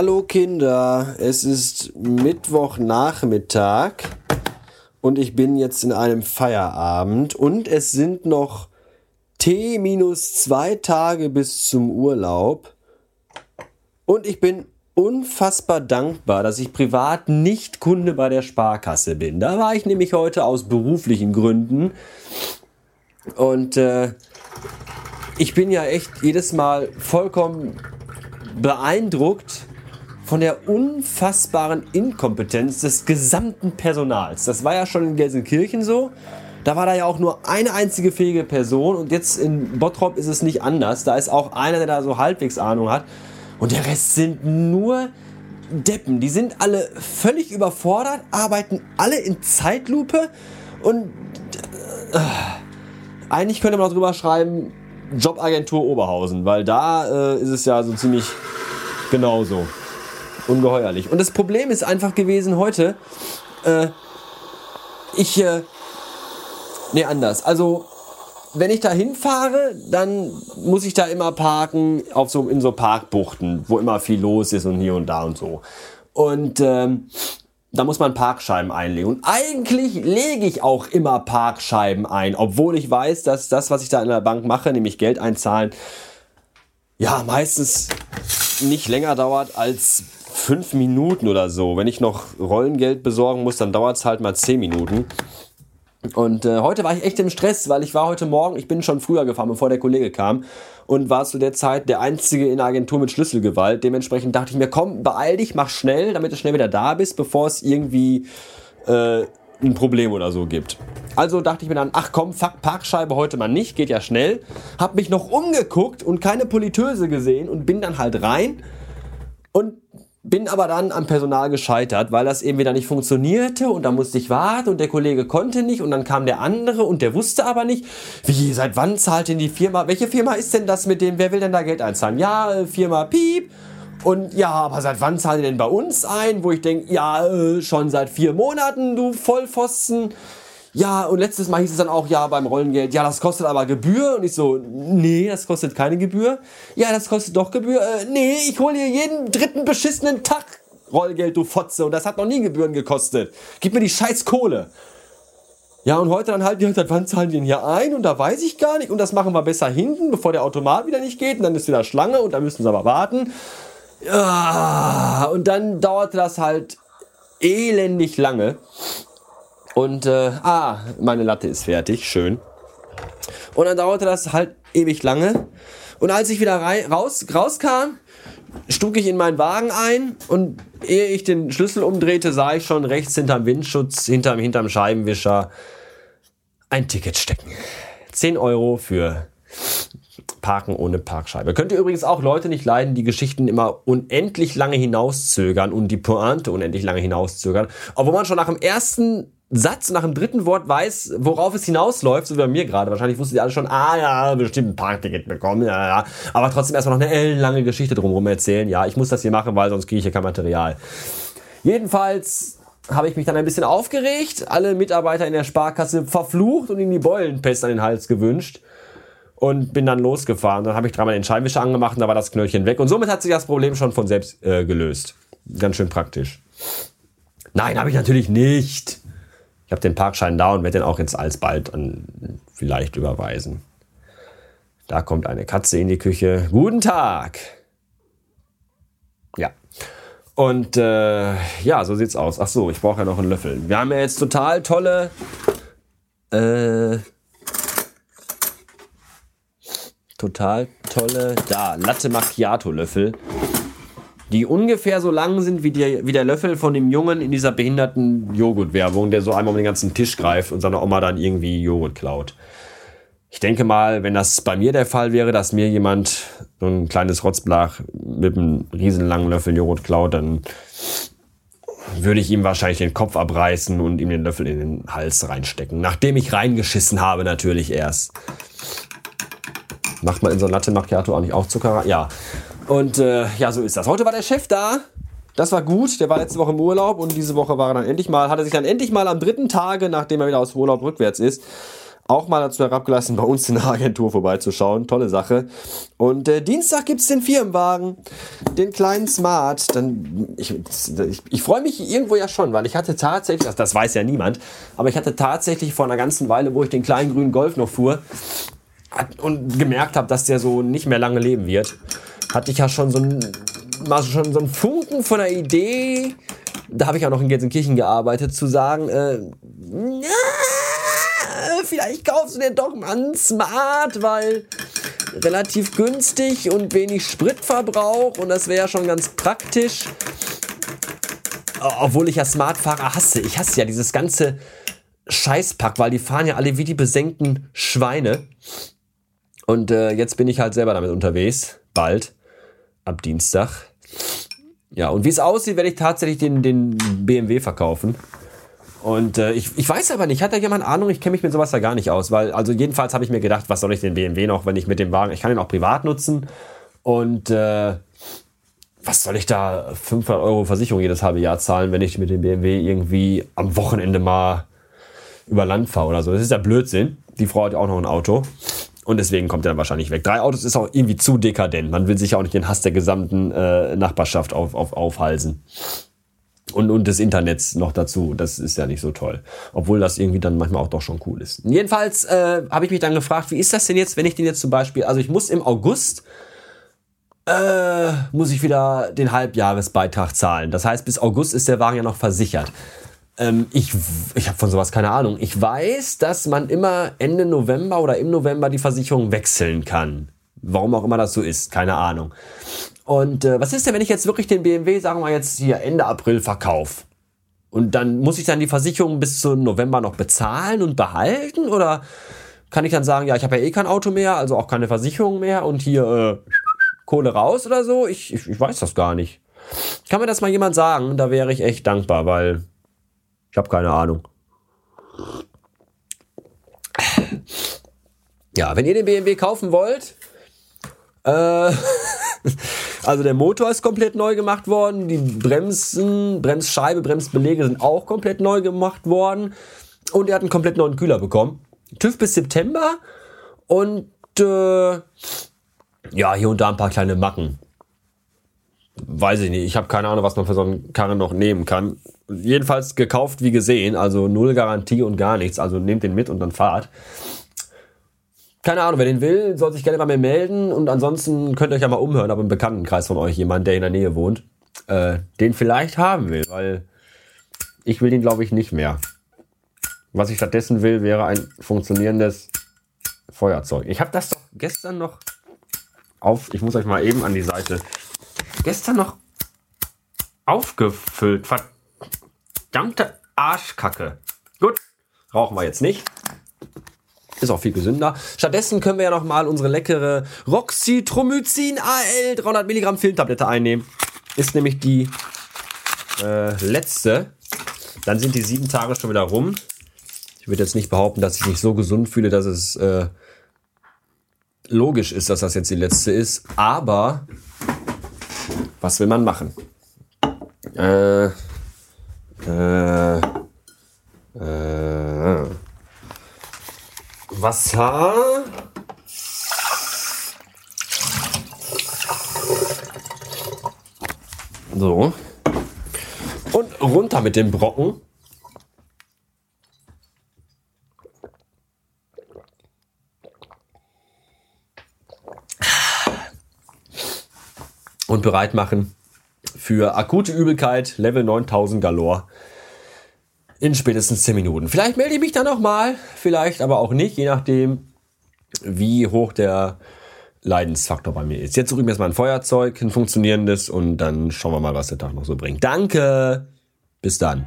Hallo Kinder, es ist Mittwochnachmittag und ich bin jetzt in einem Feierabend und es sind noch T minus zwei Tage bis zum Urlaub. Und ich bin unfassbar dankbar, dass ich privat nicht Kunde bei der Sparkasse bin. Da war ich nämlich heute aus beruflichen Gründen. Und äh, ich bin ja echt jedes Mal vollkommen beeindruckt von der unfassbaren Inkompetenz des gesamten Personals. Das war ja schon in Gelsenkirchen so. Da war da ja auch nur eine einzige fähige Person und jetzt in Bottrop ist es nicht anders. Da ist auch einer, der da so halbwegs Ahnung hat. Und der Rest sind nur Deppen. Die sind alle völlig überfordert, arbeiten alle in Zeitlupe und äh, eigentlich könnte man auch drüber schreiben, Jobagentur Oberhausen, weil da äh, ist es ja so ziemlich genauso. Ungeheuerlich. Und das Problem ist einfach gewesen heute, äh, ich, äh, nee, anders. Also, wenn ich da hinfahre, dann muss ich da immer parken auf so, in so Parkbuchten, wo immer viel los ist und hier und da und so. Und ähm, da muss man Parkscheiben einlegen. Und eigentlich lege ich auch immer Parkscheiben ein, obwohl ich weiß, dass das, was ich da in der Bank mache, nämlich Geld einzahlen, ja, meistens nicht länger dauert als fünf Minuten oder so. Wenn ich noch Rollengeld besorgen muss, dann dauert es halt mal zehn Minuten. Und äh, heute war ich echt im Stress, weil ich war heute Morgen, ich bin schon früher gefahren, bevor der Kollege kam und war zu der Zeit der Einzige in der Agentur mit Schlüsselgewalt. Dementsprechend dachte ich mir, komm, beeil dich, mach schnell, damit du schnell wieder da bist, bevor es irgendwie äh, ein Problem oder so gibt. Also dachte ich mir dann, ach komm, fuck, Parkscheibe heute mal nicht, geht ja schnell. Hab mich noch umgeguckt und keine Politeuse gesehen und bin dann halt rein und bin aber dann am Personal gescheitert, weil das eben wieder nicht funktionierte und da musste ich warten und der Kollege konnte nicht und dann kam der andere und der wusste aber nicht, wie, seit wann zahlt denn die Firma, welche Firma ist denn das mit dem, wer will denn da Geld einzahlen? Ja, äh, Firma Piep. Und ja, aber seit wann zahlen die denn bei uns ein? Wo ich denke, ja, äh, schon seit vier Monaten, du Vollpfosten. Ja, und letztes Mal hieß es dann auch, ja, beim Rollengeld, ja, das kostet aber Gebühr. Und ich so, nee, das kostet keine Gebühr. Ja, das kostet doch Gebühr. Äh, nee, ich hole hier jeden dritten beschissenen Tag Rollgeld, du Fotze. Und das hat noch nie Gebühren gekostet. Gib mir die scheiß Kohle. Ja, und heute dann halt, ja, seit wann zahlen die denn hier ein? Und da weiß ich gar nicht. Und das machen wir besser hinten, bevor der Automat wieder nicht geht. Und dann ist wieder Schlange und da müssen sie aber warten. Ja, und dann dauerte das halt elendig lange. Und, äh, ah, meine Latte ist fertig, schön. Und dann dauerte das halt ewig lange. Und als ich wieder rein, raus, rauskam, stug ich in meinen Wagen ein und ehe ich den Schlüssel umdrehte, sah ich schon rechts hinterm Windschutz, hinterm, hinterm Scheibenwischer ein Ticket stecken. 10 Euro für Parken ohne Parkscheibe. Könnt ihr übrigens auch Leute nicht leiden, die Geschichten immer unendlich lange hinauszögern und die Pointe unendlich lange hinauszögern. Obwohl man schon nach dem ersten Satz nach dem dritten Wort weiß, worauf es hinausläuft, so wie bei mir gerade. Wahrscheinlich wusstet ihr alle schon, ah ja, bestimmt ein Parkticket bekommen, ja, ja. Aber trotzdem erstmal noch eine lange Geschichte drumherum erzählen. Ja, ich muss das hier machen, weil sonst kriege ich hier kein Material. Jedenfalls habe ich mich dann ein bisschen aufgeregt, alle Mitarbeiter in der Sparkasse verflucht und ihnen die Beulenpest an den Hals gewünscht und bin dann losgefahren. Dann habe ich dreimal den Scheinwischer angemacht und da war das Knöllchen weg. Und somit hat sich das Problem schon von selbst äh, gelöst. Ganz schön praktisch. Nein, habe ich natürlich nicht. Ich habe den Parkschein da und werde den auch jetzt alsbald an vielleicht überweisen. Da kommt eine Katze in die Küche. Guten Tag. Ja. Und äh, ja, so sieht's aus. Ach so, ich brauche ja noch einen Löffel. Wir haben ja jetzt total tolle äh, total tolle da Latte Macchiato Löffel die ungefähr so lang sind wie, die, wie der Löffel von dem Jungen in dieser behinderten Joghurt-Werbung, der so einmal um den ganzen Tisch greift und seiner Oma dann irgendwie Joghurt klaut. Ich denke mal, wenn das bei mir der Fall wäre, dass mir jemand so ein kleines Rotzblach mit einem riesenlangen Löffel Joghurt klaut, dann würde ich ihm wahrscheinlich den Kopf abreißen und ihm den Löffel in den Hals reinstecken. Nachdem ich reingeschissen habe, natürlich erst. Macht man in so ein Latte Macchiato auch nicht auch Zucker? Ja. Und äh, ja, so ist das. Heute war der Chef da. Das war gut. Der war letzte Woche im Urlaub und diese Woche war er dann endlich mal, hat er sich dann endlich mal am dritten Tage, nachdem er wieder aus Urlaub rückwärts ist, auch mal dazu herabgelassen, bei uns in der Agentur vorbeizuschauen. Tolle Sache. Und äh, Dienstag gibt's den Firmenwagen, den kleinen Smart. Dann, ich, ich, ich freue mich irgendwo ja schon, weil ich hatte tatsächlich, das, das weiß ja niemand, aber ich hatte tatsächlich vor einer ganzen Weile, wo ich den kleinen grünen Golf noch fuhr und gemerkt habe, dass der so nicht mehr lange leben wird, hatte ich ja schon so ein, schon so einen Funken von einer Idee, da habe ich auch noch in Gelsenkirchen gearbeitet, zu sagen, äh, ja, vielleicht kaufst du dir doch mal einen Smart, weil relativ günstig und wenig Spritverbrauch und das wäre ja schon ganz praktisch. Obwohl ich ja Smartfahrer hasse. Ich hasse ja dieses ganze Scheißpack, weil die fahren ja alle wie die besenkten Schweine. Und äh, jetzt bin ich halt selber damit unterwegs. Bald. Ab Dienstag. Ja, und wie es aussieht, werde ich tatsächlich den, den BMW verkaufen. Und äh, ich, ich weiß aber nicht, hat da jemand Ahnung? Ich kenne mich mit sowas da gar nicht aus, weil, also jedenfalls habe ich mir gedacht, was soll ich den BMW noch, wenn ich mit dem Wagen, ich kann ihn auch privat nutzen und äh, was soll ich da 500 Euro Versicherung jedes halbe Jahr zahlen, wenn ich mit dem BMW irgendwie am Wochenende mal über Land fahre oder so. Das ist ja Blödsinn. Die Frau hat ja auch noch ein Auto. Und deswegen kommt er dann wahrscheinlich weg. Drei Autos ist auch irgendwie zu dekadent. Man will sich ja auch nicht den Hass der gesamten äh, Nachbarschaft auf, auf, aufhalsen und, und des Internets noch dazu. Das ist ja nicht so toll. Obwohl das irgendwie dann manchmal auch doch schon cool ist. Jedenfalls äh, habe ich mich dann gefragt, wie ist das denn jetzt, wenn ich den jetzt zum Beispiel, also ich muss im August, äh, muss ich wieder den Halbjahresbeitrag zahlen. Das heißt, bis August ist der Wagen ja noch versichert. Ähm, ich ich habe von sowas keine Ahnung. Ich weiß, dass man immer Ende November oder im November die Versicherung wechseln kann. Warum auch immer das so ist, keine Ahnung. Und äh, was ist denn, wenn ich jetzt wirklich den BMW, sagen wir jetzt hier Ende April verkaufe? Und dann muss ich dann die Versicherung bis zum November noch bezahlen und behalten? Oder kann ich dann sagen, ja, ich habe ja eh kein Auto mehr, also auch keine Versicherung mehr und hier äh, Kohle raus oder so? Ich, ich, ich weiß das gar nicht. Kann mir das mal jemand sagen? Da wäre ich echt dankbar, weil ich habe keine Ahnung. Ja, wenn ihr den BMW kaufen wollt, äh, also der Motor ist komplett neu gemacht worden, die Bremsen, Bremsscheibe, Bremsbelege sind auch komplett neu gemacht worden und er hat einen komplett neuen Kühler bekommen. TÜV bis September und äh, ja, hier und da ein paar kleine Macken. Weiß ich nicht, ich habe keine Ahnung, was man für so einen Karren noch nehmen kann. Jedenfalls gekauft wie gesehen, also null Garantie und gar nichts, also nehmt den mit und dann fahrt keine Ahnung, wer den will, soll sich gerne bei mir melden. Und ansonsten könnt ihr euch ja mal umhören, ob im Bekanntenkreis von euch jemand, der in der Nähe wohnt, äh, den vielleicht haben will, weil ich will den, glaube ich, nicht mehr. Was ich stattdessen will, wäre ein funktionierendes Feuerzeug. Ich habe das doch gestern noch auf, ich muss euch mal eben an die Seite, gestern noch aufgefüllt. Verdammte Arschkacke. Gut, rauchen wir jetzt nicht. Ist auch viel gesünder. Stattdessen können wir ja noch mal unsere leckere Roxytromycin AL 300 Milligramm Filmtablette einnehmen. Ist nämlich die äh, letzte. Dann sind die sieben Tage schon wieder rum. Ich würde jetzt nicht behaupten, dass ich mich so gesund fühle, dass es äh, logisch ist, dass das jetzt die letzte ist. Aber was will man machen? Äh, äh, äh, Wasser. So. Und runter mit dem Brocken. Und bereit machen für akute Übelkeit, Level 9000 Galore in spätestens 10 Minuten. Vielleicht melde ich mich dann nochmal, vielleicht aber auch nicht, je nachdem, wie hoch der Leidensfaktor bei mir ist. Jetzt suche ich mir erstmal ein Feuerzeug, ein funktionierendes und dann schauen wir mal, was der Tag noch so bringt. Danke! Bis dann.